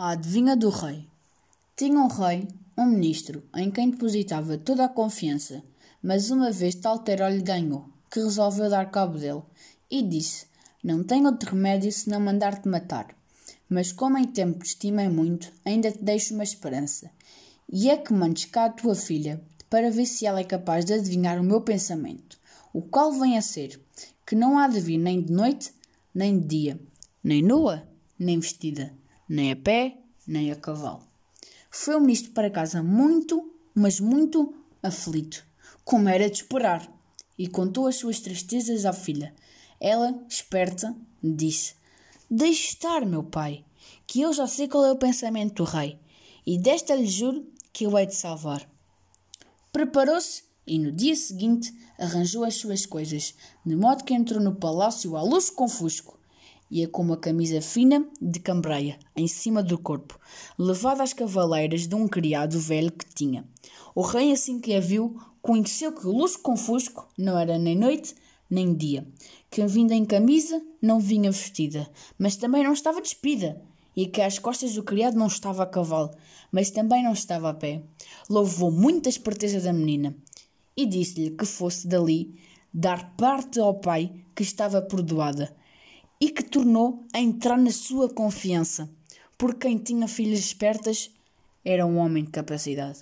A adivinha do rei. Tinha um rei, um ministro, em quem depositava toda a confiança, mas uma vez tal terror lhe ganhou, que resolveu dar cabo dele, e disse: Não tenho outro remédio senão mandar-te matar. Mas como em tempo te estimei muito, ainda te deixo uma esperança. E é que mandes cá a tua filha, para ver se ela é capaz de adivinhar o meu pensamento, o qual vem a ser, que não há de vir nem de noite, nem de dia, nem nua, nem vestida nem a pé, nem a cavalo. Foi o ministro para casa muito, mas muito aflito, como era de esperar, e contou as suas tristezas à filha. Ela, esperta, disse: Deixe estar, meu pai, que eu já sei qual é o pensamento do rei, e desta lhe juro que eu hei de salvar. Preparou-se e no dia seguinte arranjou as suas coisas, de modo que entrou no palácio à luz confusco Ia com uma camisa fina de cambreia em cima do corpo, levada às cavaleiras de um criado velho que tinha. O rei, assim que a viu, conheceu que o luxo confusco não era nem noite nem dia, que vinda em camisa não vinha vestida, mas também não estava despida, e que às costas do criado não estava a cavalo, mas também não estava a pé. Louvou muito a esperteza da menina e disse-lhe que fosse dali dar parte ao pai que estava perdoada e que tornou a entrar na sua confiança, porque quem tinha filhas espertas era um homem de capacidade.